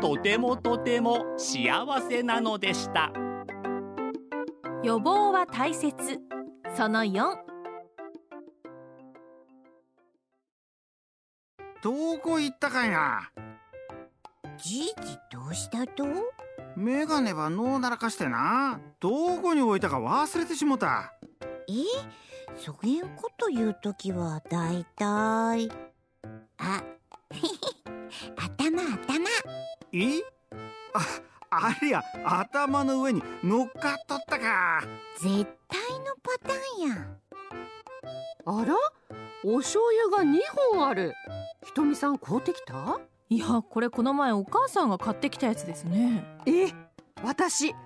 とてもとても幸せなのでした。予防は大切。その4どこ行ったかいな？じいじどうしたと？メガネは脳ならかしてな。どこに置いたか忘れてしもた。え？そげんこと言うときはだいたいあえあありゃ頭の上に乗っかっとったか。絶対のパターンや。んあら？お醤油が2本ある。ひとみさん買うてきた？いやこれこの前お母さんが買ってきたやつですね。え私ま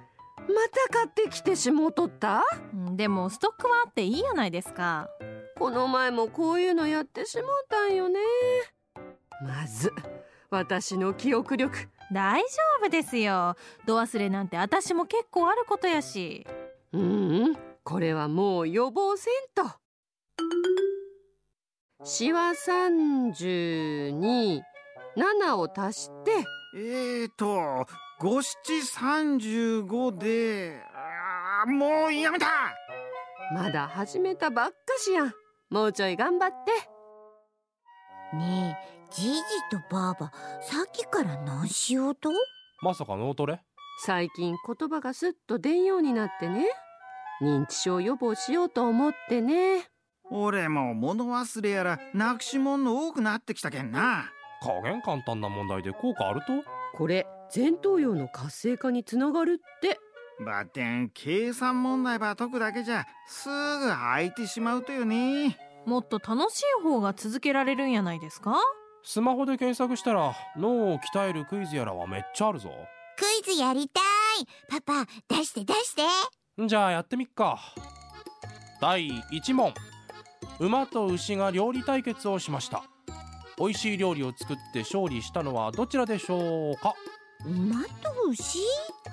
た買ってきてしもうとった？うんでもストックはあっていいやないですか。この前もこういうのやってしもうたんよね。まず私の記憶力大丈夫ですよ。度忘れなんて私も結構あることやし。うんうんこれはもう予防せんと。しわ32 7を足して。えーと五七三十五であーもうやめた。まだ始めたばっかしやん。もうちょい頑張ってねえじいじとばあばさっきから何しようと？まさか脳トレ？最近言葉がすっと出んようになってね。認知症予防しようと思ってね。俺も物忘れやらなくしもんの多くなってきたけんな。加減簡単な問題で効果あると？これ前頭葉の活性化につながるって。ばってん計算問題ば解くだけじゃすぐ空いてしまうとよねもっと楽しい方が続けられるんやないですか？スマホで検索したら脳を鍛えるクイズやらはめっちゃあるぞ。クイズやりたい。パパ出して出して。じゃあやってみっか。第1問。馬と牛が料理対決をしました。美味しい料理を作って勝利したのはどちらでしょうか？馬と牛？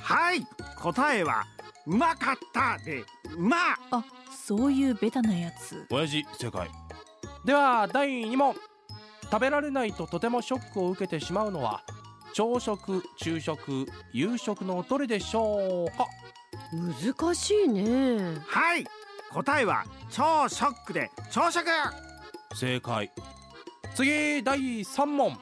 はい。答えはうまかったで馬。あそういうベタなやつ。親父正解。では第2問。食べられないととてもショックを受けてしまうのは朝食昼食夕食のどれでしょう？か難しいね。はい答えは超ショックで朝食。正解。次第3問。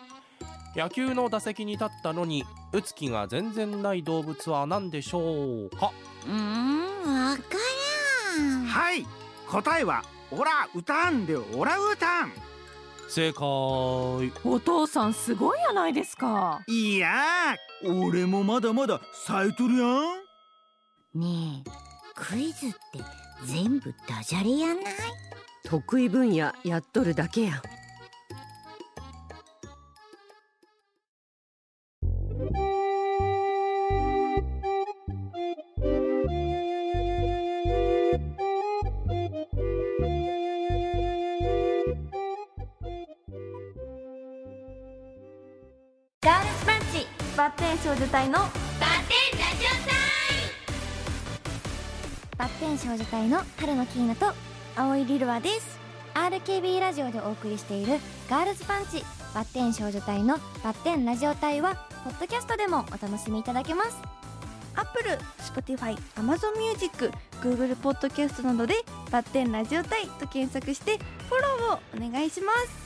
野球の打席に立ったのに打つ気が全然ない動物は何でしょう？かうーんわかはい答えはオラウタンでオラウタン正解。お父さんすごいやないですか。いやー俺もまだまだ咲いとるやん。ねえクイズって全部ダジャレやない？得意分野やっとるだけやんガールズパンチ。バッテン少女隊の。バッテン少女隊の。春野キーナと。青いリルワです。RKB ラジオでお送りしている。ガールズパンチ。バッテン少女隊の。バッテンラジオ隊は。ポッドキャストでも。お楽しみいただけます。アップル、Spotify、Amazon Music、Google ポッドキャストなどで。バッテンラジオ隊と検索して。フォローをお願いします